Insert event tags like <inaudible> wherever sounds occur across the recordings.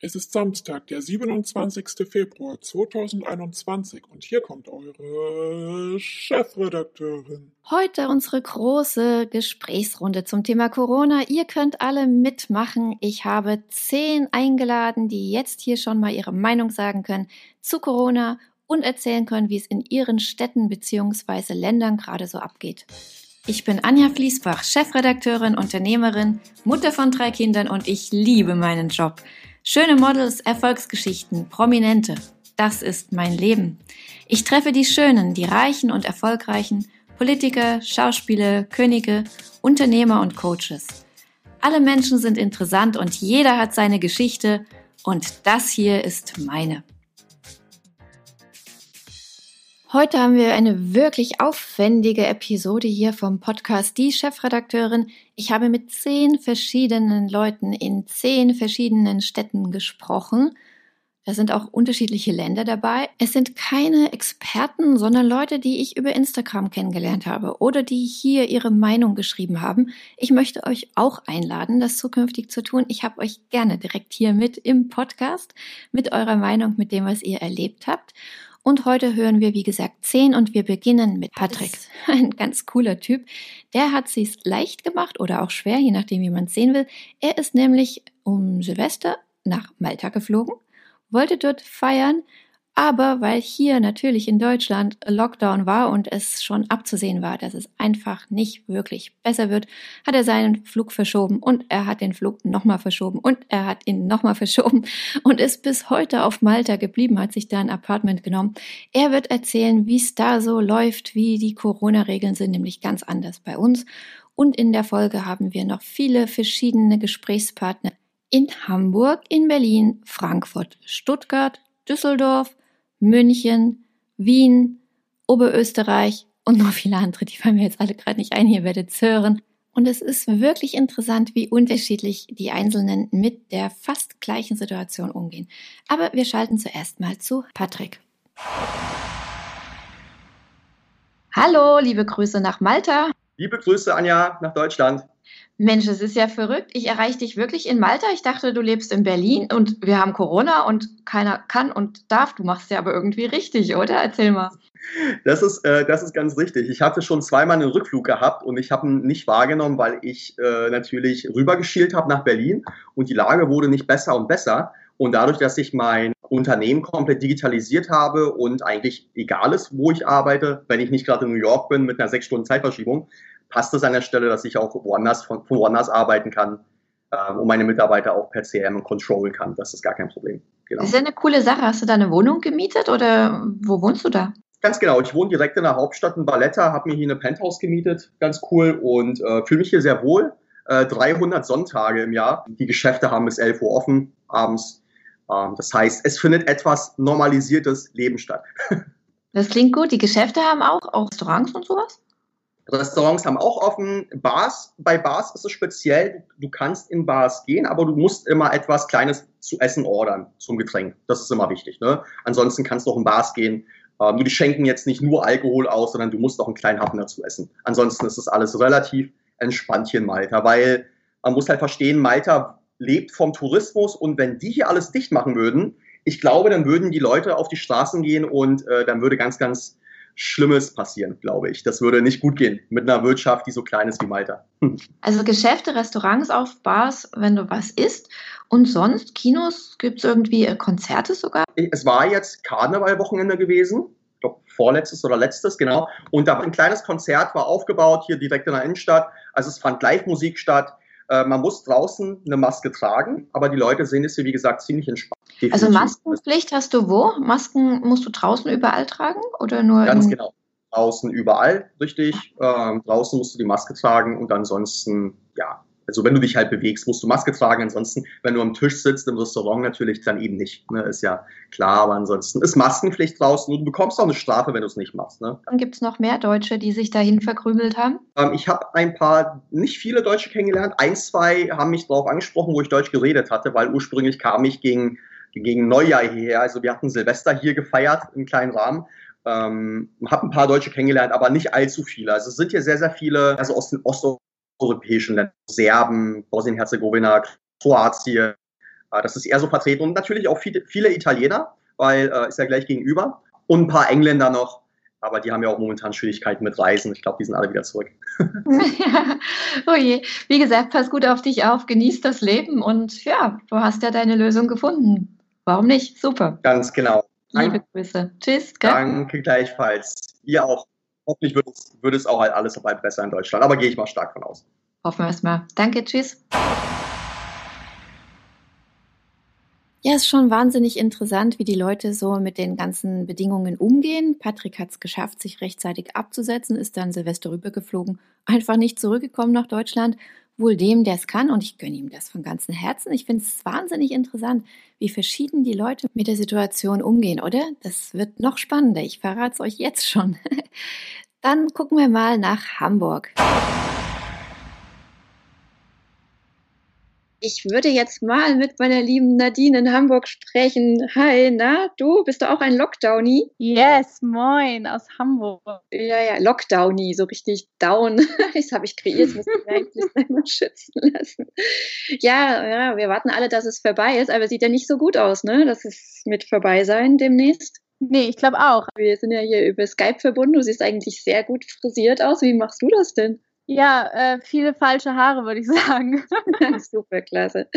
Es ist Samstag, der 27. Februar 2021 und hier kommt eure Chefredakteurin. Heute unsere große Gesprächsrunde zum Thema Corona. Ihr könnt alle mitmachen. Ich habe zehn eingeladen, die jetzt hier schon mal ihre Meinung sagen können zu Corona und erzählen können, wie es in ihren Städten bzw. Ländern gerade so abgeht. Ich bin Anja Fließbach, Chefredakteurin, Unternehmerin, Mutter von drei Kindern und ich liebe meinen Job. Schöne Models, Erfolgsgeschichten, Prominente. Das ist mein Leben. Ich treffe die Schönen, die Reichen und Erfolgreichen, Politiker, Schauspieler, Könige, Unternehmer und Coaches. Alle Menschen sind interessant und jeder hat seine Geschichte und das hier ist meine. Heute haben wir eine wirklich aufwendige Episode hier vom Podcast Die Chefredakteurin. Ich habe mit zehn verschiedenen Leuten in zehn verschiedenen Städten gesprochen. Da sind auch unterschiedliche Länder dabei. Es sind keine Experten, sondern Leute, die ich über Instagram kennengelernt habe oder die hier ihre Meinung geschrieben haben. Ich möchte euch auch einladen, das zukünftig zu tun. Ich habe euch gerne direkt hier mit im Podcast, mit eurer Meinung, mit dem, was ihr erlebt habt. Und heute hören wir, wie gesagt, 10 und wir beginnen mit Patrick. <laughs> Ein ganz cooler Typ. Der hat es leicht gemacht oder auch schwer, je nachdem, wie man es sehen will. Er ist nämlich um Silvester nach Malta geflogen, wollte dort feiern, aber weil hier natürlich in Deutschland Lockdown war und es schon abzusehen war, dass es einfach nicht wirklich besser wird, hat er seinen Flug verschoben und er hat den Flug nochmal verschoben und er hat ihn nochmal <laughs> verschoben und ist bis heute auf Malta geblieben, hat sich da ein Apartment genommen. Er wird erzählen, wie es da so läuft, wie die Corona-Regeln sind, nämlich ganz anders bei uns. Und in der Folge haben wir noch viele verschiedene Gesprächspartner in Hamburg, in Berlin, Frankfurt, Stuttgart, Düsseldorf, München, Wien, Oberösterreich und noch viele andere, die fallen mir jetzt alle gerade nicht ein, hier werdet es hören. Und es ist wirklich interessant, wie unterschiedlich die Einzelnen mit der fast gleichen Situation umgehen. Aber wir schalten zuerst mal zu Patrick. Hallo, liebe Grüße nach Malta. Liebe Grüße, Anja, nach Deutschland. Mensch, es ist ja verrückt. Ich erreiche dich wirklich in Malta. Ich dachte, du lebst in Berlin und wir haben Corona und keiner kann und darf. Du machst ja aber irgendwie richtig, oder? Erzähl mal. Das ist, äh, das ist ganz richtig. Ich hatte schon zweimal einen Rückflug gehabt und ich habe ihn nicht wahrgenommen, weil ich äh, natürlich rübergeschielt habe nach Berlin und die Lage wurde nicht besser und besser. Und dadurch, dass ich mein Unternehmen komplett digitalisiert habe und eigentlich egal ist, wo ich arbeite, wenn ich nicht gerade in New York bin mit einer sechs Stunden Zeitverschiebung, passt es an der Stelle, dass ich auch woanders von, von woanders arbeiten kann äh, und meine Mitarbeiter auch per CM controllen kann. Das ist gar kein Problem. Genau. Das ist ja eine coole Sache. Hast du da eine Wohnung gemietet oder wo wohnst du da? Ganz genau. Ich wohne direkt in der Hauptstadt in Valletta, habe mir hier eine Penthouse gemietet, ganz cool und äh, fühle mich hier sehr wohl. Äh, 300 Sonntage im Jahr. Die Geschäfte haben bis 11 Uhr offen abends. Ähm, das heißt, es findet etwas normalisiertes Leben statt. <laughs> Das klingt gut. Die Geschäfte haben auch, auch Restaurants und sowas? Restaurants haben auch offen. Bars, bei Bars ist es speziell, du kannst in Bars gehen, aber du musst immer etwas Kleines zu essen ordern zum Getränk. Das ist immer wichtig. Ne? Ansonsten kannst du auch in Bars gehen. Ähm, nur die schenken jetzt nicht nur Alkohol aus, sondern du musst auch einen kleinen Happen dazu essen. Ansonsten ist das alles relativ entspannt hier in Malta, weil man muss halt verstehen, Malta lebt vom Tourismus und wenn die hier alles dicht machen würden, ich glaube, dann würden die Leute auf die Straßen gehen und äh, dann würde ganz, ganz Schlimmes passieren, glaube ich. Das würde nicht gut gehen mit einer Wirtschaft, die so klein ist wie Malta. <laughs> Also Geschäfte, Restaurants auf Bars, wenn du was isst. Und sonst Kinos, gibt es irgendwie äh, Konzerte sogar? Es war jetzt Karnevalwochenende gewesen. Ich glaube, vorletztes oder letztes, genau. Und da ein kleines Konzert war aufgebaut, hier direkt in der Innenstadt. Also es fand Live-Musik statt. Äh, man muss draußen eine Maske tragen, aber die Leute sehen es hier, wie gesagt, ziemlich entspannt. Definitiv. Also Maskenpflicht hast du wo? Masken musst du draußen überall tragen oder nur? Ganz genau. Draußen überall, richtig. Ähm, draußen musst du die Maske tragen und ansonsten, ja, also wenn du dich halt bewegst, musst du Maske tragen. Ansonsten, wenn du am Tisch sitzt im Restaurant natürlich, dann eben nicht. Ne? Ist ja klar, aber ansonsten ist Maskenpflicht draußen und du bekommst auch eine Strafe, wenn du es nicht machst. Ne? Und gibt es noch mehr Deutsche, die sich dahin verkrümelt haben? Ähm, ich habe ein paar, nicht viele Deutsche kennengelernt. Ein, zwei haben mich darauf angesprochen, wo ich Deutsch geredet hatte, weil ursprünglich kam ich gegen, gegen Neujahr hierher. Also wir hatten Silvester hier gefeiert im kleinen Rahmen. Ähm, habe ein paar Deutsche kennengelernt, aber nicht allzu viele. Also es sind hier sehr, sehr viele, also aus den Osteuropäischen Ländern, Serben, Bosnien-Herzegowina, Kroatien, Äh, das ist eher so vertreten und natürlich auch viele, viele Italiener, weil äh, ist ja gleich gegenüber und ein paar Engländer noch. Aber die haben ja auch momentan Schwierigkeiten mit Reisen. Ich glaube, die sind alle wieder zurück. ja. <laughs> <laughs> Oh je. Wie gesagt, pass gut auf dich auf, genieß das Leben und ja, du hast ja deine Lösung gefunden. Warum nicht? Super. Ganz genau. Liebe Grüße. Tschüss. Gell? Danke gleichfalls. Ihr auch. Hoffentlich wird es, wird es auch halt alles bald besser in Deutschland. Aber gehe ich mal stark von aus. Hoffen wir es mal. Danke. Tschüss. Ja, ist schon wahnsinnig interessant, wie die Leute so mit den ganzen Bedingungen umgehen. Patrick hat es geschafft, sich rechtzeitig abzusetzen, ist dann Silvester rübergeflogen, einfach nicht zurückgekommen nach Deutschland. Wohl dem, der es kann, und ich gönne ihm das von ganzem Herzen. Ich finde es wahnsinnig interessant, wie verschieden die Leute mit der Situation umgehen, oder? Das wird noch spannender. Ich verrate es euch jetzt schon. <laughs> Dann gucken wir mal nach Hamburg. Ich würde jetzt mal mit meiner lieben Nadine in Hamburg sprechen. Hi, na, du, bist du auch ein Lockdownie? Yes, moin, aus Hamburg. Ja, ja, Lockdownie, so richtig down. <laughs> Das habe ich kreiert, muss ich eigentlich einmal schützen lassen. Ja, ja, wir warten alle, dass es vorbei ist, aber sieht ja nicht so gut aus, ne? Das ist mit vorbei sein demnächst. Nee, ich glaube auch. Wir sind ja hier über Skype verbunden. Du siehst eigentlich sehr gut frisiert aus. Wie machst du das denn? Ja, äh, viele falsche Haare, würde ich <laughs> sagen. <laughs> Super, klasse.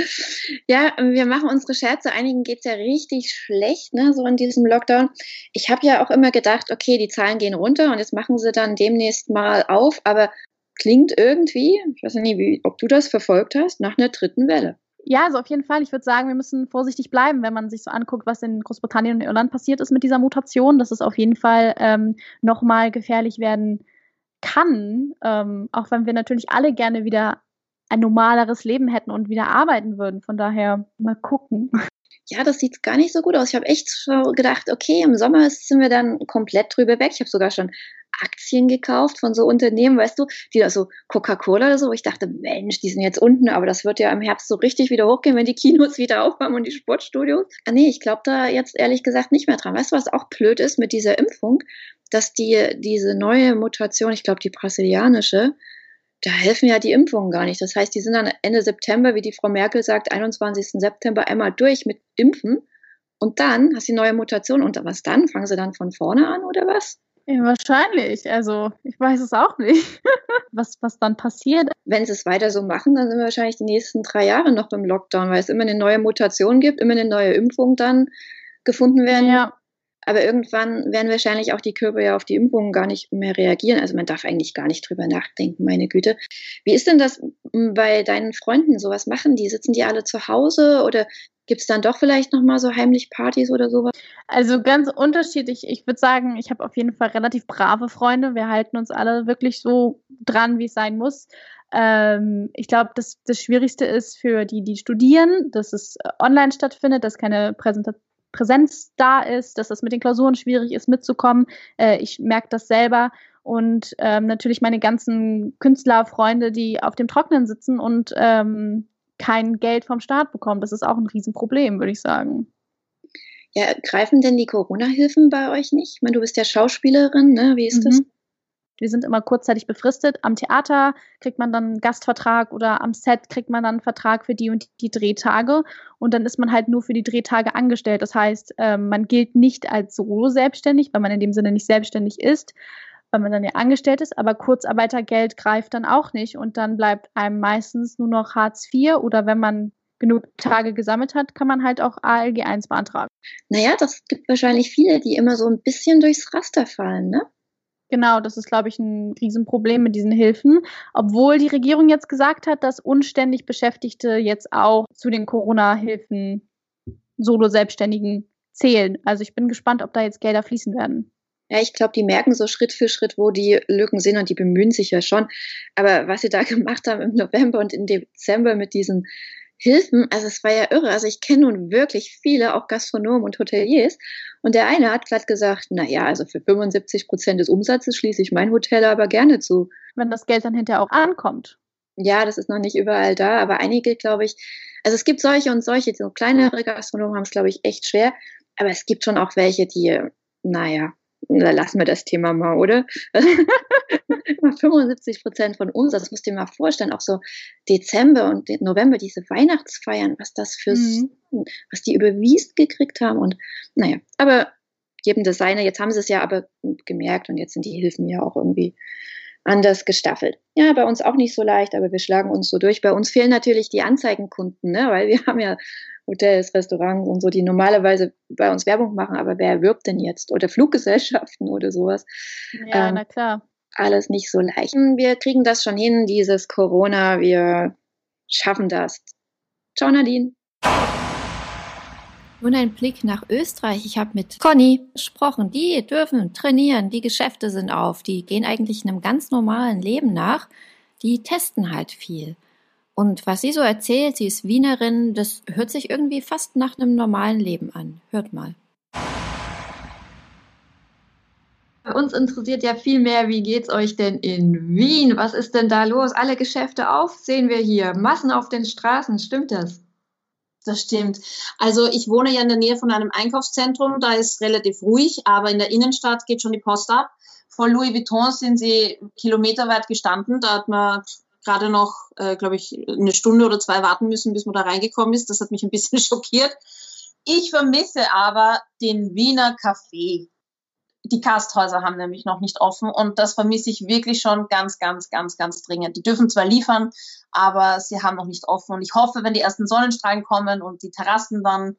Ja, wir machen unsere Scherze. Einigen geht's ja richtig schlecht, ne, so in diesem Lockdown. Ich habe ja auch immer gedacht, okay, die Zahlen gehen runter und jetzt machen sie dann demnächst mal auf, aber klingt irgendwie, ich weiß nicht, wie, ob du das verfolgt hast, nach einer dritten Welle. Ja, also auf jeden Fall. Ich würde sagen, wir müssen vorsichtig bleiben, wenn man sich so anguckt, was in Großbritannien und Irland passiert ist mit dieser Mutation. Das ist auf jeden Fall ähm, nochmal gefährlich werden kann, ähm, auch wenn wir natürlich alle gerne wieder ein normaleres Leben hätten und wieder arbeiten würden. Von daher mal gucken. Ja, das sieht gar nicht so gut aus. Ich habe echt gedacht, okay, im Sommer sind wir dann komplett drüber weg. Ich habe sogar schon Aktien gekauft von so Unternehmen, weißt du, die da so Coca-Cola oder so. Ich dachte, Mensch, die sind jetzt unten, aber das wird ja im Herbst so richtig wieder hochgehen, wenn die Kinos <laughs> wieder aufhaben und die Sportstudios. Ah, nee, ich glaube da jetzt ehrlich gesagt nicht mehr dran. Weißt du, was auch blöd ist mit dieser Impfung? Dass die, diese neue Mutation, ich glaube die brasilianische, da helfen ja die Impfungen gar nicht. Das heißt, die sind dann Ende September, wie die Frau Merkel sagt, 21. September einmal durch mit Impfen. Und dann hast du die neue Mutation. Und was dann? Fangen sie dann von vorne an oder was? Ja, wahrscheinlich. Also, ich weiß es auch nicht, <laughs> was, was dann passiert. Wenn sie es weiter so machen, dann sind wir wahrscheinlich die nächsten drei Jahre noch im Lockdown, weil es immer eine neue Mutation gibt, immer eine neue Impfung dann gefunden werden. Ja. Aber irgendwann werden wahrscheinlich auch die Körper ja auf die Impfungen gar nicht mehr reagieren. Also man darf eigentlich gar nicht drüber nachdenken, meine Güte. Wie ist denn das bei deinen Freunden? So was machen die? Sitzen die alle zu Hause oder gibt es dann doch vielleicht nochmal so heimlich Partys oder sowas? Also ganz unterschiedlich. Ich würde sagen, ich habe auf jeden Fall relativ brave Freunde. Wir halten uns alle wirklich so dran, wie es sein muss. Ähm, ich glaube, das, das Schwierigste ist für die, die studieren, dass es online stattfindet, dass keine Präsentation Präsenz da ist, dass das mit den Klausuren schwierig ist, mitzukommen. Äh, ich merke das selber. Und ähm, natürlich meine ganzen Künstlerfreunde, die auf dem Trocknen sitzen und ähm, kein Geld vom Staat bekommen. Das ist auch ein Riesenproblem, würde ich sagen. Ja, greifen denn die Corona-Hilfen bei euch nicht? Ich meine, du bist ja Schauspielerin, ne? Wie ist mhm. das? Wir sind immer kurzzeitig befristet. Am Theater kriegt man dann einen Gastvertrag oder am Set kriegt man dann einen Vertrag für die und die Drehtage. Und dann ist man halt nur für die Drehtage angestellt. Das heißt, ähm, man gilt nicht als solo selbstständig, weil man in dem Sinne nicht selbstständig ist, weil man dann ja angestellt ist. Aber Kurzarbeitergeld greift dann auch nicht. Und dann bleibt einem meistens nur noch Hartz IV oder wenn man genug Tage gesammelt hat, kann man halt auch ALG 1 beantragen. Naja, das gibt wahrscheinlich viele, die immer so ein bisschen durchs Raster fallen, ne? Genau, das ist, glaube ich, ein Riesenproblem mit diesen Hilfen. Obwohl die Regierung jetzt gesagt hat, dass unständig Beschäftigte jetzt auch zu den Corona-Hilfen Solo-Selbstständigen zählen. Also ich bin gespannt, ob da jetzt Gelder fließen werden. Ja, ich glaube, die merken so Schritt für Schritt, wo die Lücken sind und die bemühen sich ja schon. Aber was sie da <laughs> gemacht haben im November und im Dezember mit diesen Hilfen, also es war ja irre. Also ich kenne nun wirklich viele, auch Gastronomen und Hoteliers. Und der eine hat glatt gesagt, na ja, also für 75 Prozent des Umsatzes schließe ich mein Hotel aber gerne zu. Wenn das Geld dann hinterher auch ankommt. Ja, das ist noch nicht überall da, aber einige, glaube ich, also es gibt solche und solche, so kleinere Gastronomen haben es, glaube ich, echt schwer. Aber es gibt schon auch welche, die, naja, lassen wir das Thema mal, oder? <laughs> immer 75 Prozent von Umsatz. Das musst du dir mal vorstellen. Auch so Dezember und November, diese Weihnachtsfeiern, was das für, mhm. was die überwiesen gekriegt haben. Und naja, aber jedem das seine. Jetzt haben sie es ja aber gemerkt und jetzt sind die Hilfen ja auch irgendwie anders gestaffelt. Ja, bei uns auch nicht so leicht, aber wir schlagen uns so durch. Bei uns fehlen natürlich die Anzeigenkunden, ne? weil wir <laughs> haben ja Hotels, Restaurants und so, die normalerweise bei uns Werbung machen, aber wer wirbt denn jetzt? Oder Fluggesellschaften oder sowas. Ja, ähm, na klar. Alles nicht so leicht. Wir kriegen das schon hin, dieses Corona, wir schaffen das. Ciao, Nadine. Nun ein Blick nach Österreich. Ich habe mit Conny gesprochen. Die dürfen trainieren, die Geschäfte sind auf, die gehen eigentlich einem ganz normalen Leben nach. Die testen halt viel. Und was sie so erzählt, sie ist Wienerin, das hört sich irgendwie fast nach einem normalen Leben an. Hört mal. Bei uns interessiert ja viel mehr, wie geht's euch denn in Wien? Was ist denn da los? Alle Geschäfte auf, sehen wir hier. Massen auf den Straßen, stimmt das? Das stimmt. Also ich wohne ja in der Nähe von einem Einkaufszentrum, da ist relativ ruhig, aber in der Innenstadt geht schon die Post ab. Vor Louis Vuitton sind sie kilometerweit gestanden. Da hat man gerade noch, äh, glaube ich, eine Stunde oder zwei warten müssen, bis man da reingekommen ist. Das hat mich ein bisschen <laughs> schockiert. Ich vermisse aber den Wiener Café die Kasthäuser haben nämlich noch nicht offen und das vermisse ich wirklich schon ganz, ganz, ganz, ganz dringend. Die dürfen zwar liefern, aber sie haben noch nicht offen und ich hoffe, wenn die ersten Sonnenstrahlen kommen und die Terrassen dann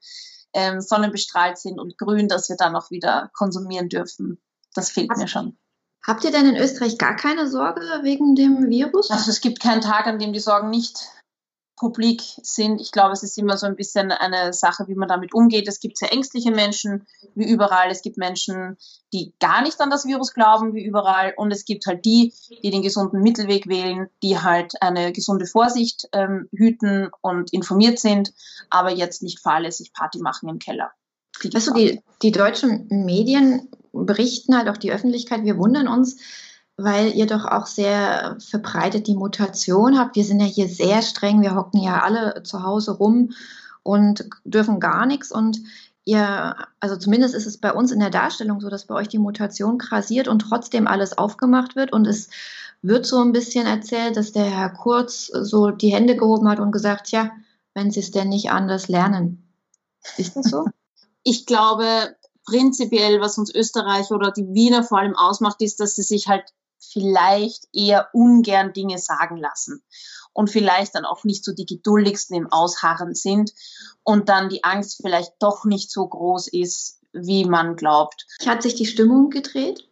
ähm, sonnenbestrahlt sind und grün, dass wir dann auch wieder konsumieren dürfen. Das fehlt mir schon. Habt ihr denn in Österreich gar keine Sorge wegen dem Virus? Also es gibt keinen Tag, an dem die Sorgen nicht publik sind. Ich glaube, es ist immer so ein bisschen eine Sache, wie man damit umgeht. Es gibt sehr ängstliche Menschen, wie überall. Es gibt Menschen, die gar nicht an das Virus glauben, wie überall. Und es gibt halt die, die den gesunden Mittelweg wählen, die halt eine gesunde Vorsicht ähm, hüten und informiert sind, aber jetzt nicht fahrlässig Party machen im Keller. Weißt du, die, die deutschen Medien berichten halt auch die Öffentlichkeit, wir wundern uns, weil ihr doch auch sehr verbreitet die Mutation habt. Wir sind ja hier sehr streng, wir hocken ja alle zu Hause rum und dürfen gar nichts und ihr, also zumindest ist es bei uns in der Darstellung so, dass bei euch die Mutation krasiert und trotzdem alles aufgemacht wird und es wird so ein bisschen erzählt, dass der Herr Kurz so die Hände gehoben hat und gesagt, ja, wenn Sie es denn nicht anders lernen. Ist das so? <laughs> Ich glaube, prinzipiell, was uns Österreich oder die Wiener vor allem ausmacht, ist, dass sie sich halt vielleicht eher ungern Dinge sagen lassen und vielleicht dann auch nicht so die geduldigsten im Ausharren sind und dann die Angst vielleicht doch nicht so groß ist, wie man glaubt. Hat sich die Stimmung gedreht?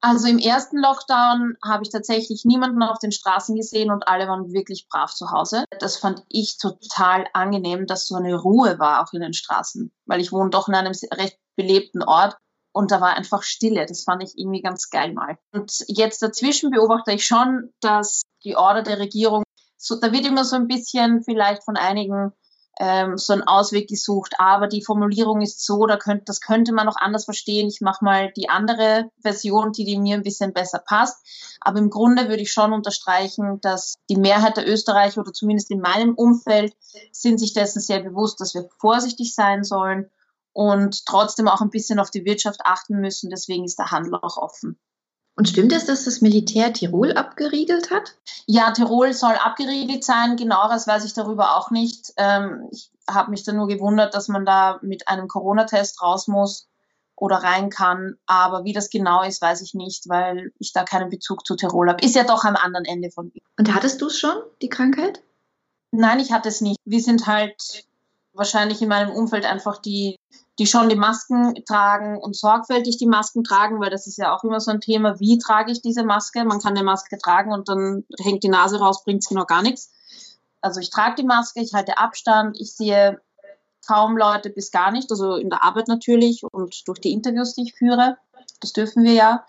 Also im ersten Lockdown habe ich tatsächlich niemanden auf den Straßen gesehen und alle waren wirklich brav zu Hause. Das fand ich total angenehm, dass so eine Ruhe war auch in den Straßen, weil ich wohne doch in einem recht belebten Ort und da war einfach Stille. Das fand ich irgendwie ganz geil mal. Und jetzt dazwischen beobachte ich schon, dass die Order der Regierung, so, da wird immer so ein bisschen vielleicht von einigen ähm, so ein Ausweg gesucht, aber die Formulierung ist so, da könnt, das könnte man noch anders verstehen. Ich mache mal die andere Version, die, die mir ein bisschen besser passt. Aber im Grunde würde ich schon unterstreichen, dass die Mehrheit der Österreicher oder zumindest in meinem Umfeld sind sich dessen sehr bewusst, dass wir vorsichtig sein sollen und trotzdem auch ein bisschen auf die Wirtschaft achten müssen. Deswegen ist der Handel auch offen. Und stimmt es, dass das Militär Tirol abgeriegelt hat? Ja, Tirol soll abgeriegelt sein. Genaueres weiß ich darüber auch nicht. Ähm, ich habe mich da nur gewundert, dass man da mit einem Corona-Test raus muss oder rein kann. Aber wie das genau ist, weiß ich nicht, weil ich da keinen Bezug zu Tirol habe. Ist ja doch am anderen Ende von Wien. Und hattest du es schon, die Krankheit? Nein, ich hatte es nicht. Wir sind halt wahrscheinlich in meinem Umfeld einfach die die schon die Masken tragen und sorgfältig die Masken tragen, weil das ist ja auch immer so ein Thema, wie trage ich diese Maske? Man kann eine Maske tragen und dann hängt die Nase raus, bringt es genau gar nichts. Also ich trage die Maske, ich halte Abstand, ich sehe kaum Leute bis gar nicht, also in der Arbeit natürlich und durch die Interviews, die ich führe. Das dürfen wir ja.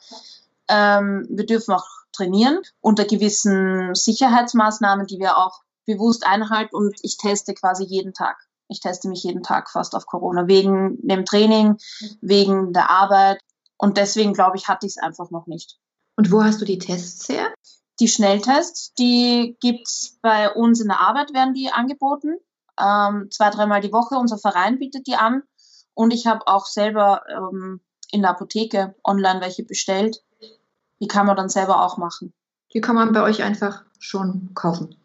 Ähm, wir dürfen auch trainieren unter gewissen Sicherheitsmaßnahmen, die wir auch bewusst einhalten und ich teste quasi jeden Tag. Ich teste mich jeden Tag fast auf Corona, wegen dem Training, wegen der Arbeit. Und deswegen, glaube ich, hatte ich es einfach noch nicht. Und wo hast du die Tests her? Die Schnelltests, die gibt's bei uns in der Arbeit, werden die angeboten. Ähm, zwei, dreimal die Woche. Unser Verein bietet die an. Und ich habe auch selber ähm, in der Apotheke online welche bestellt. Die kann man dann selber auch machen. Die kann man bei euch einfach schon kaufen.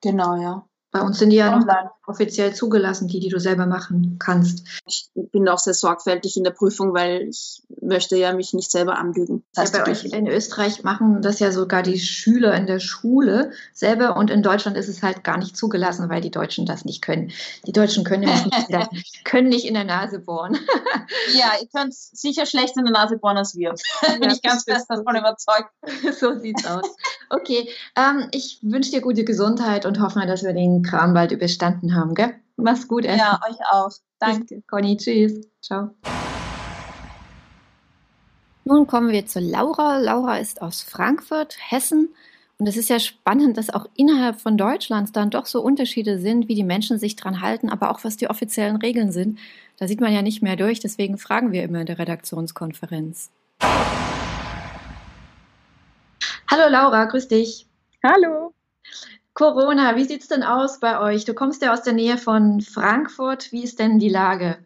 Genau, ja. Bei uns sind die ja noch offiziell zugelassen, die, die du selber machen kannst. Ich bin auch sehr sorgfältig in der Prüfung, weil ich möchte ja mich nicht selber anlügen. Das Ja, heißt, bei ich- euch in Österreich machen das ja sogar die Schüler in der Schule selber und in Deutschland ist es halt gar nicht zugelassen, weil die Deutschen das nicht können. Die Deutschen können nämlich nicht, <laughs> in der, können nicht in der Nase bohren. <laughs> ja, ihr könnt sicher schlechter in der Nase bohren als wir. <laughs> bin ich ganz fest davon überzeugt. so sieht's aus. Okay, ähm, ich wünsche dir gute Gesundheit und hoffe, dass wir den Kram bald überstanden haben, gell? Mach's gut, Essen. Ja, euch auch. Danke. Conny, tschüss. Ciao. Nun kommen wir zu Laura. Laura ist aus Frankfurt, Hessen. Und es ist ja spannend, dass auch innerhalb von Deutschlands dann doch so Unterschiede sind, wie die Menschen sich dran halten, aber auch was die offiziellen Regeln sind. Da sieht man ja nicht mehr durch, deswegen fragen wir immer in der Redaktionskonferenz. Hallo Laura, grüß dich. Hallo. Corona, wie sieht's denn aus bei euch? Du kommst ja aus der Nähe von Frankfurt. Wie ist denn die Lage?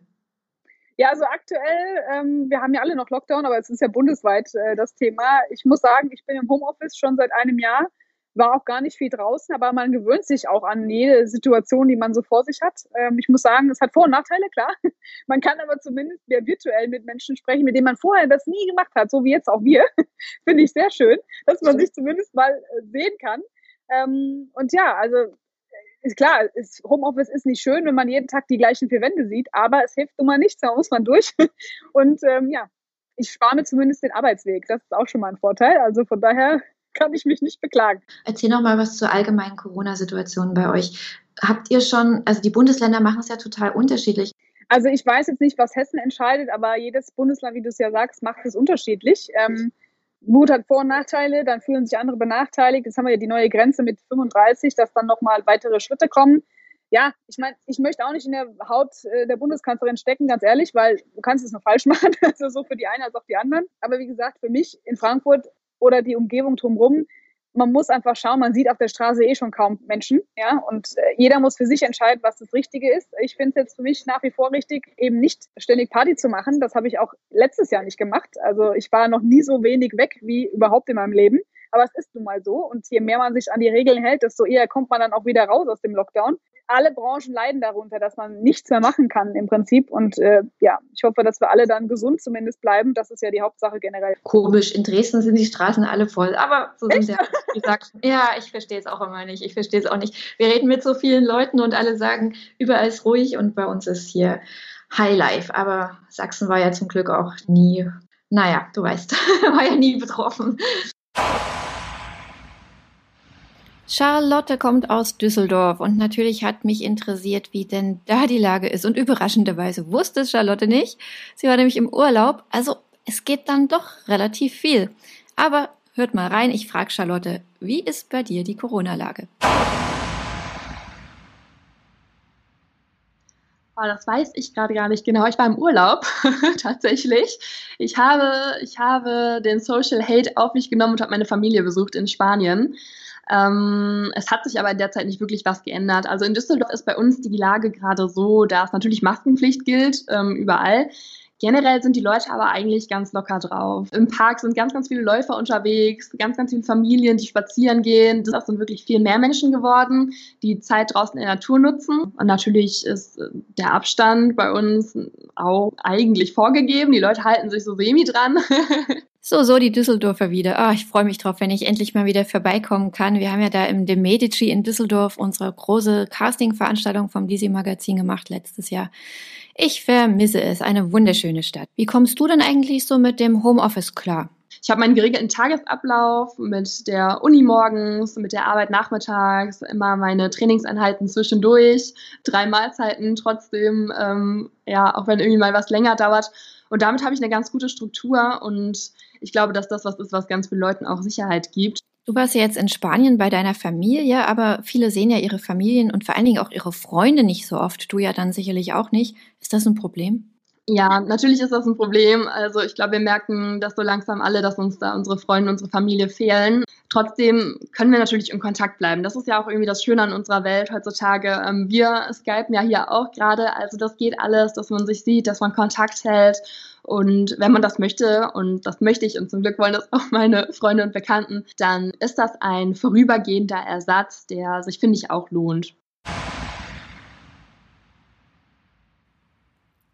Ja, also aktuell, ähm, wir haben ja alle noch Lockdown, aber es ist ja bundesweit äh, das Thema. Ich muss sagen, ich bin im Homeoffice schon seit einem Jahr, war auch gar nicht viel draußen, aber man gewöhnt sich auch an jede Situation, die man so vor sich hat. Ähm, ich muss sagen, es hat Vor- und Nachteile, klar. <laughs> Man kann aber zumindest mehr virtuell mit Menschen sprechen, mit denen man vorher das nie gemacht hat, so wie jetzt auch wir. <laughs> Finde ich sehr schön, dass man sich zumindest mal äh, sehen kann. Ähm, und ja, also ist klar, ist, Homeoffice ist nicht schön, wenn man jeden Tag die gleichen vier Wände sieht, aber es hilft nun mal nichts, da muss man durch. <laughs> Und ähm, ja, ich spare mir zumindest den Arbeitsweg. Das ist auch schon mal ein Vorteil. Also von daher <laughs> kann ich mich nicht beklagen. Erzähl noch mal was zur allgemeinen Corona-Situation bei euch. Habt ihr schon, also die Bundesländer machen es ja total unterschiedlich. Also ich weiß jetzt nicht, was Hessen entscheidet, aber jedes Bundesland, wie du es ja sagst, macht es unterschiedlich. Ähm, Mut hat Vor- und Nachteile, dann fühlen sich andere benachteiligt. Jetzt haben wir ja die neue Grenze mit 35, dass dann nochmal weitere Schritte kommen. Ja, ich meine, ich möchte auch nicht in der Haut äh, der Bundeskanzlerin stecken, ganz ehrlich, weil du kannst es nur falsch <laughs> machen, also so für die einen als auch die anderen. Aber wie gesagt, für mich in Frankfurt oder die Umgebung drumherum, man muss einfach schauen, man sieht auf der Straße eh schon kaum Menschen, ja, und äh, jeder muss für sich entscheiden, was das Richtige ist. Ich finde es jetzt für mich nach wie vor richtig, eben nicht ständig Party zu machen. Das habe ich auch letztes Jahr nicht gemacht. Also ich war noch nie so wenig weg wie überhaupt in meinem Leben. Aber es ist nun mal so. Und je mehr man sich an die Regeln hält, desto eher kommt man dann auch wieder raus aus dem Lockdown. Alle Branchen leiden darunter, dass man nichts mehr machen kann im Prinzip. Und äh, ja, ich hoffe, dass wir alle dann gesund zumindest bleiben. Das ist ja die Hauptsache generell. Komisch, in Dresden sind die Straßen alle voll, aber so sind sie ja gesagt. Ja, ich verstehe es auch immer nicht. Ich verstehe es auch nicht. Wir reden mit so vielen Leuten und alle sagen, überall ist ruhig und bei uns ist hier Highlife. Aber Sachsen war ja zum Glück auch nie, naja, du weißt, <laughs> war ja nie betroffen. Charlotte kommt aus Düsseldorf und natürlich hat mich interessiert, wie denn da die Lage ist. Und überraschenderweise wusste es Charlotte nicht. Sie war nämlich im Urlaub. Also es geht dann doch relativ viel. Aber hört mal rein, ich frage Charlotte, wie ist bei dir die Corona-Lage? Oh, das weiß ich gerade gar nicht genau. Ich war im Urlaub <laughs> tatsächlich. Ich habe, ich habe den Social Hate auf mich genommen und habe meine Familie besucht in Spanien. Ähm, es hat sich aber in der Zeit nicht wirklich was geändert. Also in Düsseldorf ist bei uns die Lage gerade so, dass natürlich Maskenpflicht gilt, ähm, überall. Generell sind die Leute aber eigentlich ganz locker drauf. Im Park sind ganz, ganz viele Läufer unterwegs, ganz, ganz viele Familien, die spazieren gehen. Das sind wirklich viel mehr Menschen geworden, die Zeit draußen in der Natur nutzen. Und natürlich ist äh, der Abstand bei uns auch eigentlich vorgegeben. Die Leute halten sich so semi dran. <laughs> So, so die Düsseldorfer wieder. Ah, ich freue mich drauf, wenn ich endlich mal wieder vorbeikommen kann. Wir haben ja da im De Medici in Düsseldorf unsere große Casting-Veranstaltung vom DC Magazin gemacht letztes Jahr. Ich vermisse es. Eine wunderschöne Stadt. Wie kommst du denn eigentlich so mit dem Homeoffice klar? Ich habe meinen geregelten Tagesablauf mit der Uni morgens, mit der Arbeit nachmittags, immer meine Trainingseinheiten zwischendurch, drei Mahlzeiten trotzdem, ähm, ja, auch wenn irgendwie mal was länger dauert. Und damit habe ich eine ganz gute Struktur und ich glaube, dass das was ist, was ganz vielen Leuten auch Sicherheit gibt. Du warst ja jetzt in Spanien bei deiner Familie, aber viele sehen ja ihre Familien und vor allen Dingen auch ihre Freunde nicht so oft. Du ja dann sicherlich auch nicht. Ist das ein Problem? Ja, natürlich ist das ein Problem. Also ich glaube, wir merken das so langsam alle, dass uns da unsere Freunde, unsere Familie fehlen. Trotzdem können wir natürlich in Kontakt bleiben. Das ist ja auch irgendwie das Schöne an unserer Welt heutzutage. Ähm, wir skypen ja hier auch gerade, also das geht alles, dass man sich sieht, dass man Kontakt hält. Und wenn man das möchte, und das möchte ich, und zum Glück wollen das auch <laughs> meine Freunde und Bekannten, dann ist das ein vorübergehender Ersatz, der sich, finde ich, auch lohnt.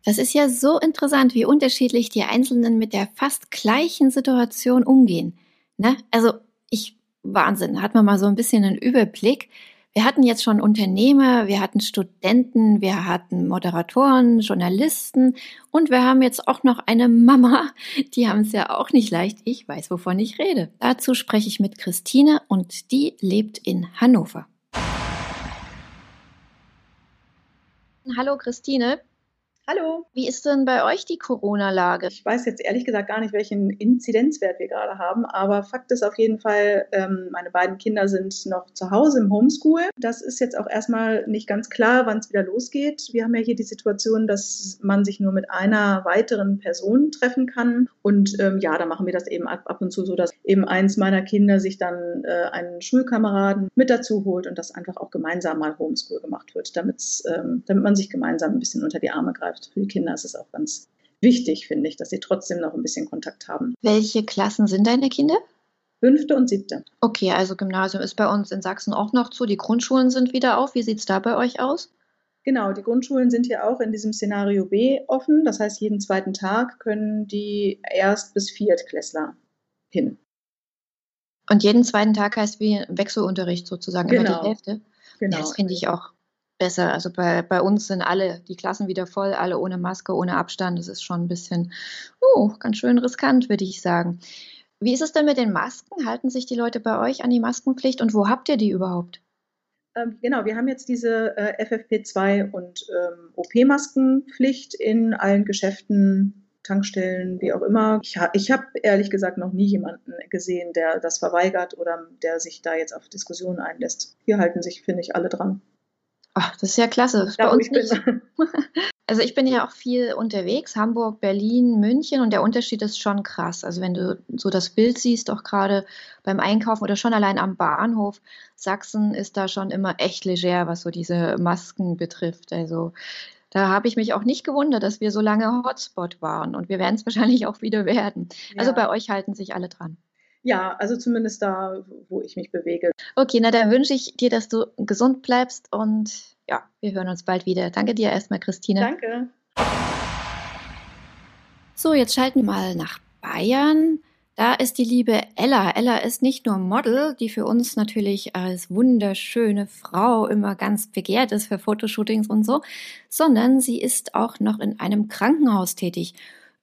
Das ist ja so interessant, wie unterschiedlich die Einzelnen mit der fast gleichen Situation umgehen. Ne? Also Wahnsinn, hat man mal so ein bisschen einen Überblick. Wir hatten jetzt schon Unternehmer, wir hatten Studenten, wir hatten Moderatoren, Journalisten und wir haben jetzt auch noch eine Mama. Die haben es ja auch nicht leicht. Ich weiß, wovon ich rede. Dazu spreche ich mit Christine und die lebt in Hannover. Hallo Christine, Hallo. Wie ist denn bei euch die Corona-Lage? Ich weiß jetzt ehrlich gesagt gar nicht, welchen Inzidenzwert wir gerade haben, aber Fakt ist auf jeden Fall, ähm, meine beiden Kinder sind noch zu Hause im Homeschool. Das ist jetzt auch erstmal nicht ganz klar, wann es wieder losgeht. Wir haben ja hier die Situation, dass man sich nur mit einer weiteren Person treffen kann. Und ähm, ja, da machen wir das eben ab, und zu so, dass eben eins meiner Kinder sich dann äh, einen Schulkameraden mit dazu holt und das einfach auch gemeinsam mal Homeschool gemacht wird, ähm, damit man sich gemeinsam ein bisschen unter die Arme greift bleibt. Für die Kinder ist es auch ganz wichtig, finde ich, dass sie trotzdem noch ein bisschen Kontakt haben. Welche Klassen sind deine Kinder? Fünfte und siebte. Okay, also Gymnasium ist bei uns in Sachsen auch noch zu. Die Grundschulen sind wieder auf. Wie sieht es da bei euch aus? Genau, die Grundschulen sind hier auch in diesem Szenario B offen. Das heißt, jeden zweiten Tag können die Erst- bis Viertklässler hin. Und jeden zweiten Tag heißt wie Wechselunterricht sozusagen, genau. immer die genau. Hälfte. Genau. Das finde ich auch besser. Also bei, bei uns sind alle die Klassen wieder voll, alle ohne Maske, ohne Abstand. Das ist schon ein bisschen, oh, ganz schön riskant, würde ich sagen. Wie ist es denn mit den Masken? Halten sich die Leute bei euch an die Maskenpflicht und wo habt ihr die überhaupt? Ähm, genau, wir haben jetzt diese äh, FFP2 und ähm, OP-Maskenpflicht in allen Geschäften, Tankstellen, wie auch immer. Ich, ha ich habe ehrlich gesagt noch nie jemanden gesehen, der das verweigert oder der sich da jetzt auf Diskussionen einlässt. Hier halten sich, finde ich, alle dran. Ach, das ist ja klasse. Ja, bei uns nicht. <laughs> Also ich bin ja auch viel unterwegs, Hamburg, Berlin, München und der Unterschied ist schon krass. Also wenn du so das Bild siehst, auch gerade beim Einkaufen oder schon allein am Bahnhof, Sachsen ist da schon immer echt leger, was so diese Masken betrifft. Also da habe ich mich auch nicht gewundert, dass wir so lange Hotspot waren und wir werden es <laughs> wahrscheinlich auch wieder werden. Also ja. Also bei euch halten sich alle dran. Ja, also zumindest da, wo ich mich bewege. Okay, na dann wünsche ich dir, dass du gesund bleibst und ja, wir hören uns bald wieder. Danke dir erstmal, Christine. Danke. So, jetzt schalten wir mal nach Bayern. Da ist die liebe Ella. Ella ist nicht nur Model, die für uns natürlich als wunderschöne Frau immer ganz begehrt ist für Fotoshootings und so, sondern sie ist auch noch in einem Krankenhaus tätig.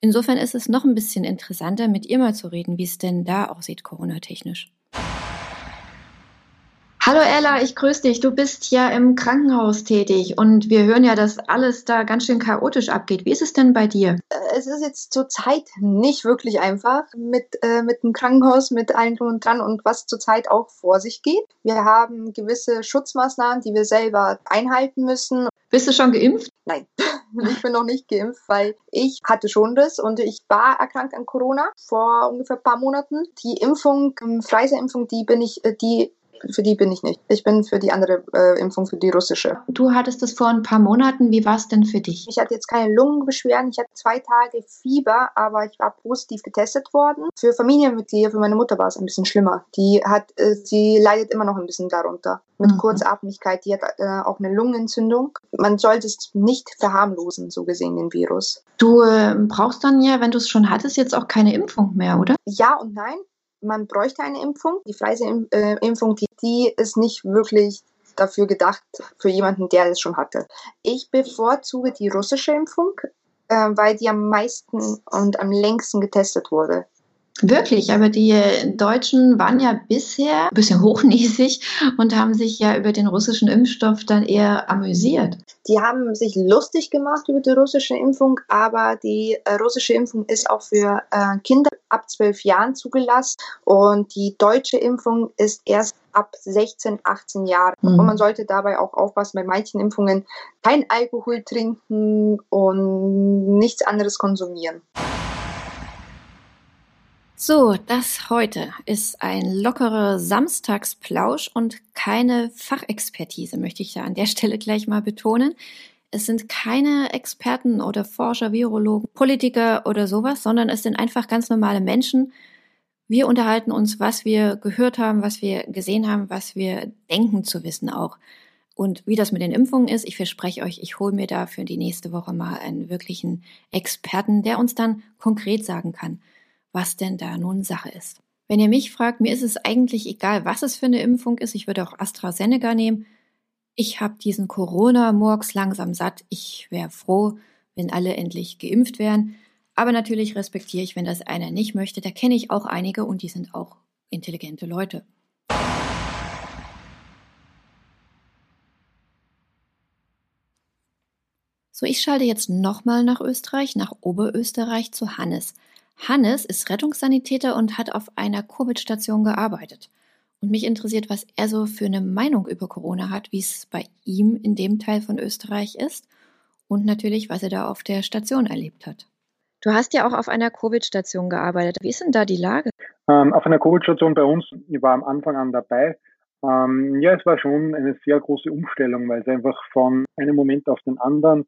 Insofern ist es noch ein bisschen interessanter, mit ihr mal zu reden, wie es denn da aussieht, Corona-technisch. Hallo Ella, ich grüße dich. Du bist ja im Krankenhaus tätig und wir hören ja, dass alles da ganz schön chaotisch abgeht. Wie ist es denn bei dir? Äh, es ist jetzt zurzeit nicht wirklich einfach mit, äh, mit dem Krankenhaus, mit allen drum und dran und was zurzeit auch vor sich geht. Wir haben gewisse Schutzmaßnahmen, die wir selber einhalten müssen. Bist du schon geimpft? Nein. <laughs> Ich bin noch nicht geimpft, weil ich hatte schon das und ich war erkrankt an Corona vor ungefähr ein paar Monaten. Die Impfung, ähm, Pfizer-Impfung, die bin ich, äh, die für die bin ich nicht. Ich bin für die andere äh, Impfung, für die russische. Du hattest das vor ein paar Monaten. Wie war es denn für dich? Ich hatte jetzt keine Lungenbeschwerden. Ich hatte zwei Tage Fieber, aber ich war positiv getestet worden. Für Familienmitglieder, für meine Mutter war es ein bisschen schlimmer. Die hat, äh, sie leidet immer noch ein bisschen darunter. Mit mhm. Kurzatmigkeit. Die hat äh, auch eine Lungenentzündung. Man sollte es nicht verharmlosen, so gesehen, den Virus. Du äh, brauchst dann ja, wenn du es schon hattest, jetzt auch keine Impfung mehr, oder? Ja und nein man bräuchte eine Impfung. Die Pfizer-Impfung, die, die ist nicht wirklich dafür gedacht, für jemanden, der es schon hatte. Ich bevorzuge die russische Impfung, äh, weil die am meisten und am längsten getestet wurde. Wirklich, aber die Deutschen waren ja bisher ein bisschen hochnäsig und haben sich ja über den russischen Impfstoff dann eher amüsiert. Die haben sich lustig gemacht über die russische Impfung, aber die äh, russische Impfung ist auch für äh, Kinder ab zwölf Jahren zugelassen und die deutsche Impfung ist erst ab 16, 18 Jahren. Mhm. Und man sollte dabei auch aufpassen, bei manchen Impfungen kein Alkohol trinken und nichts anderes konsumieren. So, das heute ist ein lockerer Samstagsplausch und keine Fachexpertise, möchte ich da an der <laughs> Stelle gleich mal betonen. Es sind keine Experten oder Forscher, Virologen, Politiker oder sowas, sondern es sind einfach ganz normale Menschen. Wir unterhalten uns, was wir gehört haben, was wir gesehen haben, was wir denken zu wissen auch. Und wie das mit den Impfungen ist, ich verspreche euch, ich hole mir da für die nächste Woche mal einen wirklichen Experten, der uns dann konkret sagen kann, was denn da nun Sache ist. Wenn ihr mich fragt, mir ist es eigentlich egal, was es für eine Impfung ist. Ich würde auch AstraZeneca nehmen. Ich habe diesen Corona-Murks langsam satt. Ich wäre froh, wenn alle endlich geimpft wären. Aber natürlich respektiere ich, wenn das einer nicht möchte. Da kenne ich auch einige und die sind auch intelligente Leute. So, ich schalte jetzt nochmal nach Österreich, nach Oberösterreich zu Hannes. Hannes ist Rettungssanitäter und hat auf einer Covid-Station gearbeitet. Und mich interessiert, was er so für eine Meinung über Corona hat, wie es bei ihm in dem Teil von Österreich ist und natürlich, was er da auf der Station erlebt hat. Du hast ja auch auf einer Covid-Station gearbeitet. Wie ist denn da die Lage? Ähm, auf einer Covid-Station bei uns, ich war am Anfang an dabei. Ähm, ja, es war schon eine sehr große Umstellung, weil es einfach von einem Moment auf den anderen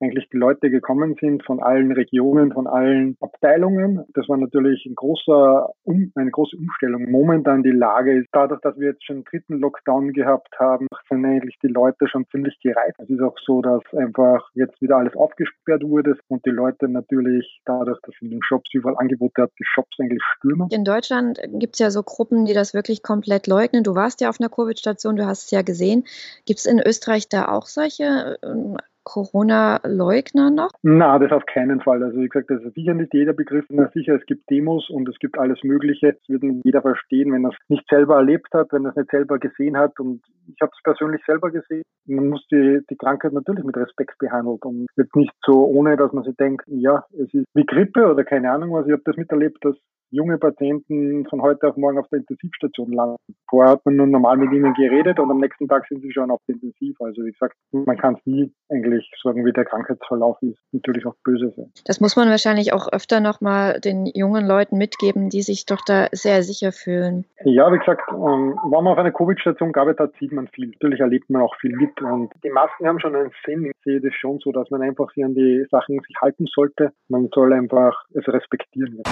eigentlich die Leute gekommen sind von allen Regionen, von allen Abteilungen. Das war natürlich ein großer, eine große Umstellung. Momentan die Lage ist, dadurch, dass wir jetzt schon einen dritten Lockdown gehabt haben, sind eigentlich die Leute schon ziemlich gereizt. Es ist auch so, dass einfach jetzt wieder alles aufgesperrt wurde und die Leute natürlich dadurch, dass in den Shops überall Angebote hat, die Shops eigentlich stürmen. In Deutschland gibt es ja so Gruppen, die das wirklich komplett leugnen. Du warst ja auf einer Covid-Station, du hast es ja gesehen. Gibt es in Österreich da auch solche ähm, Corona-Leugner noch? Na, das auf keinen Fall. Also wie gesagt, das ist sicher nicht jeder Begriff. Na, sicher, es gibt Demos und es gibt alles Mögliche. Das wird jeder verstehen, wenn er es nicht selber erlebt hat, wenn er es nicht selber gesehen hat. Und ich habe es persönlich selber gesehen. Man muss die, die Krankheit natürlich mit Respekt behandeln und wird nicht so, ohne dass man sich denkt, ja, es ist wie Grippe oder keine Ahnung was. Ich habe das miterlebt, dass junge Patienten von heute auf morgen auf der Intensivstation landen. Vorher hat man nur normal mit ihnen geredet und am nächsten Tag sind sie schon auf der Intensiv. Also wie gesagt, man kann es nie eigentlich sagen, wie der Krankheitsverlauf ist. Natürlich auch böse sein. Das muss man wahrscheinlich auch öfter nochmal den jungen Leuten mitgeben, die sich doch da sehr sicher fühlen. Ja, wie gesagt, ähm, wenn man auf einer Covid-Station gearbeitet hat, sieht man viel. Natürlich erlebt man auch viel mit. Und die Masken haben schon einen Sinn. Ich sehe das schon so, dass man einfach sich an die Sachen sich halten sollte. Man soll einfach es respektieren.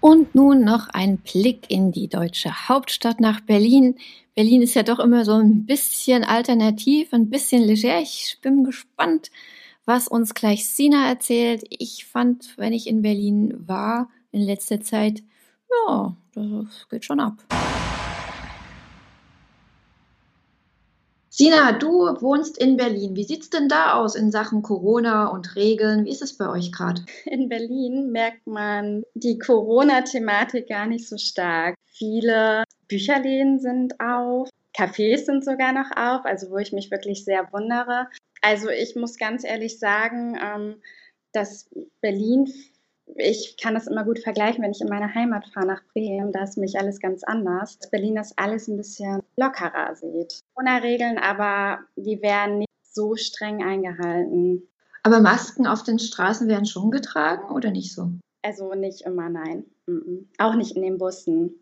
Und nun noch ein Blick in die deutsche Hauptstadt nach Berlin. Berlin ist ja doch immer so ein bisschen alternativ, ein bisschen leger. Ich bin gespannt, was uns gleich Sina erzählt. Ich fand, wenn ich in Berlin war in letzter Zeit, ja, das geht schon ab. Sina, du wohnst in Berlin. Wie sieht es denn da aus in Sachen Corona und Regeln? Wie ist es bei euch gerade? In Berlin merkt man die Corona-Thematik gar nicht so stark. Viele Bücherläden sind auf, Cafés sind sogar noch auf, also wo ich mich wirklich sehr wundere. Also ich muss ganz ehrlich sagen, ähm, dass Berlin ich kann das immer gut vergleichen, wenn ich in meine Heimat fahre nach Bremen, da ist mich alles ganz anders. Berlin das alles ein bisschen lockerer sieht. Ohne Regeln, aber die werden nicht so streng eingehalten. Aber Masken auf den Straßen werden schon getragen oder nicht so? Also nicht immer, nein. Auch nicht in den Bussen.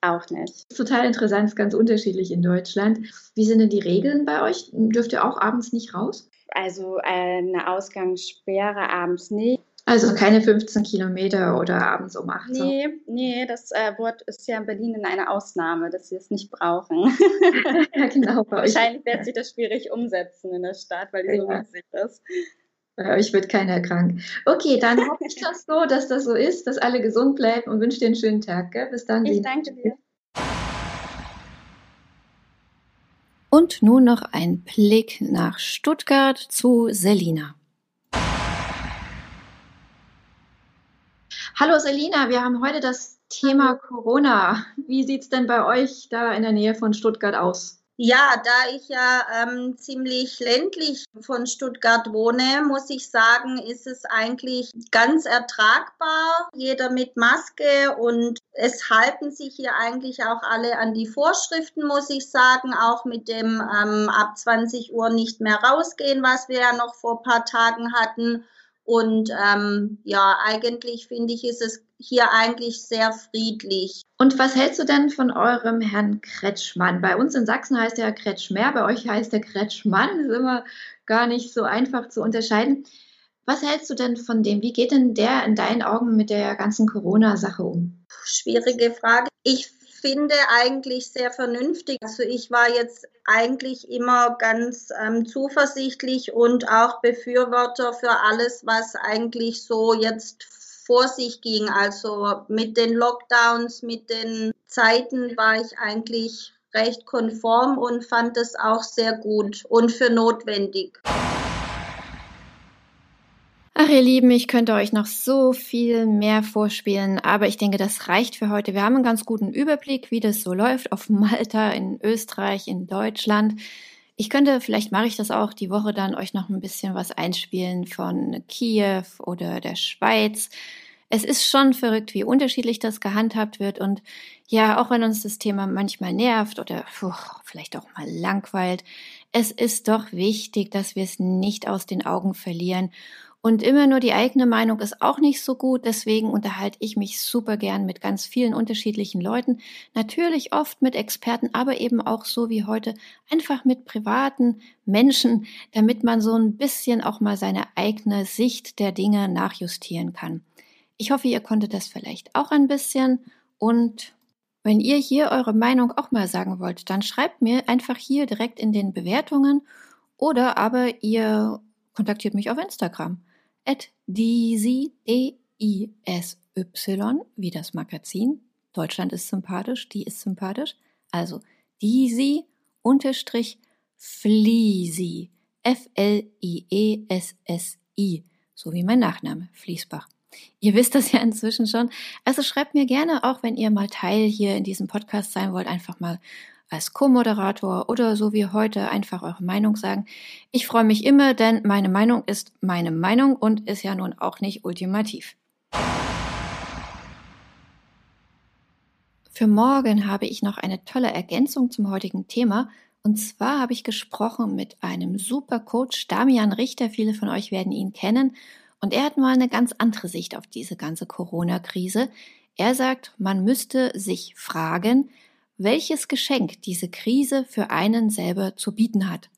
Auch nicht. Total interessant, ist ganz unterschiedlich in Deutschland. Wie sind denn die Regeln bei euch? Dürft ihr auch abends nicht raus? Also eine Ausgangssperre abends nicht. Also keine 15 Kilometer oder abends um 8 Uhr? Nee, nee, das äh, Wort ist ja in Berlin in eine Ausnahme, dass sie es nicht brauchen. <laughs> ja, genau. Wahrscheinlich wird sich das schwierig umsetzen in der Stadt, weil die ja. so witzig ist. Bei euch wird keiner krank. Okay, dann hoffe <laughs> ich das so, dass das so ist, dass alle gesund bleiben und wünsche dir einen schönen Tag. Gell? Bis dann. Ich danke dir. Und nun noch ein Blick nach Stuttgart zu Selina. Hallo Selina, wir haben heute das Thema Corona. Wie sieht es denn bei euch da in der Nähe von Stuttgart aus? Ja, da ich ja ähm, ziemlich ländlich von Stuttgart wohne, muss ich sagen, ist es eigentlich ganz ertragbar. Jeder mit Maske und es halten sich hier eigentlich auch alle an die Vorschriften, muss ich sagen, auch mit dem ähm, ab 20 Uhr nicht mehr rausgehen, was wir ja noch vor ein paar Tagen hatten. Und ähm, ja, eigentlich finde ich, ist es hier eigentlich sehr friedlich. Und was hältst du denn von eurem Herrn Kretschmann? Bei uns in Sachsen heißt er Kretschmer, bei euch heißt er Kretschmann. Das ist immer gar nicht so einfach zu unterscheiden. Was hältst du denn von dem? Wie geht denn der in deinen Augen mit der ganzen Corona-Sache um? Schwierige Frage. Ich finde eigentlich sehr vernünftig. Also ich war jetzt eigentlich immer ganz ähm, zuversichtlich und auch Befürworter für alles, was eigentlich so jetzt vor sich ging. Also mit den Lockdowns, mit den Zeiten war ich eigentlich recht konform und fand es auch sehr gut und für notwendig. Ach, ihr Lieben, ich könnte euch noch so viel mehr vorspielen, aber ich denke, das reicht für heute. Wir haben einen ganz guten Überblick, wie das so läuft auf <laughs> Malta, in Österreich, in Deutschland. Ich könnte, vielleicht mache ich das auch die Woche dann, euch noch ein bisschen was einspielen von Kiew oder der Schweiz. Es ist schon verrückt, wie unterschiedlich das gehandhabt wird und ja, auch wenn uns das Thema manchmal nervt oder puh, vielleicht auch mal langweilt, es ist doch wichtig, dass wir es nicht aus den Augen verlieren und immer nur die eigene Meinung ist auch nicht so gut. Deswegen unterhalte ich mich super gern mit ganz vielen unterschiedlichen Leuten. Natürlich oft mit Experten, aber eben auch so wie heute einfach mit privaten Menschen, damit man so ein bisschen auch mal seine eigene Sicht der Dinge nachjustieren kann. Ich hoffe, ihr konntet das vielleicht auch ein bisschen und wenn ihr hier eure Meinung auch mal sagen wollt, dann schreibt mir einfach hier direkt in den Bewertungen oder aber ihr kontaktiert mich auf Instagram at Disy, D-I-S-Y, wie das Magazin. Deutschland ist sympathisch, die ist sympathisch. Also Disy unterstrich Fliesi, F-L-I-E-S-S-I, so wie mein Nachname, Fließbach. Ihr wisst das ja inzwischen schon. Also schreibt mir gerne, auch wenn ihr mal Teil hier in diesem Podcast sein wollt, einfach mal als Co-Moderator oder so wie heute einfach eure Meinung sagen. Ich freue mich immer, denn meine Meinung ist meine Meinung und ist ja nun auch nicht ultimativ. Für morgen habe ich noch eine tolle Ergänzung zum heutigen Thema. Und zwar habe ich gesprochen mit einem super Coach, Damian Richter. Viele von euch werden ihn kennen. Und er hat mal eine ganz andere Sicht auf diese ganze Corona-Krise. Er sagt, man müsste sich fragen, welches Geschenk diese Krise für einen selber zu bieten hat.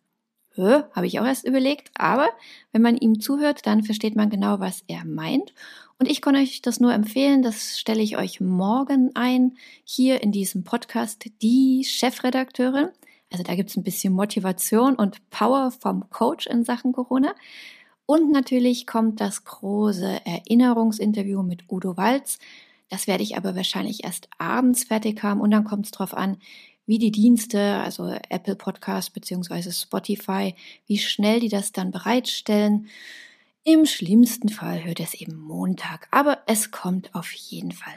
Habe ich auch erst überlegt, aber wenn man ihm zuhört, dann versteht man genau, was er meint. Und ich kann euch das nur empfehlen, das stelle ich euch morgen ein, hier in diesem Podcast, die Chefredakteurin. Also da gibt es ein bisschen Motivation und Power vom Coach in Sachen Corona. Und natürlich kommt das große Erinnerungsinterview mit Udo Walz. Das werde ich aber wahrscheinlich erst abends fertig haben und dann kommt es darauf an, wie die Dienste, also Apple Podcast beziehungsweise Spotify, wie schnell die das dann bereitstellen. Im schlimmsten Fall hört es eben Montag, aber es kommt auf jeden Fall.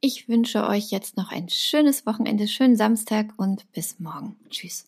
Ich wünsche euch jetzt noch ein schönes Wochenende, schönen Samstag und bis morgen. Tschüss.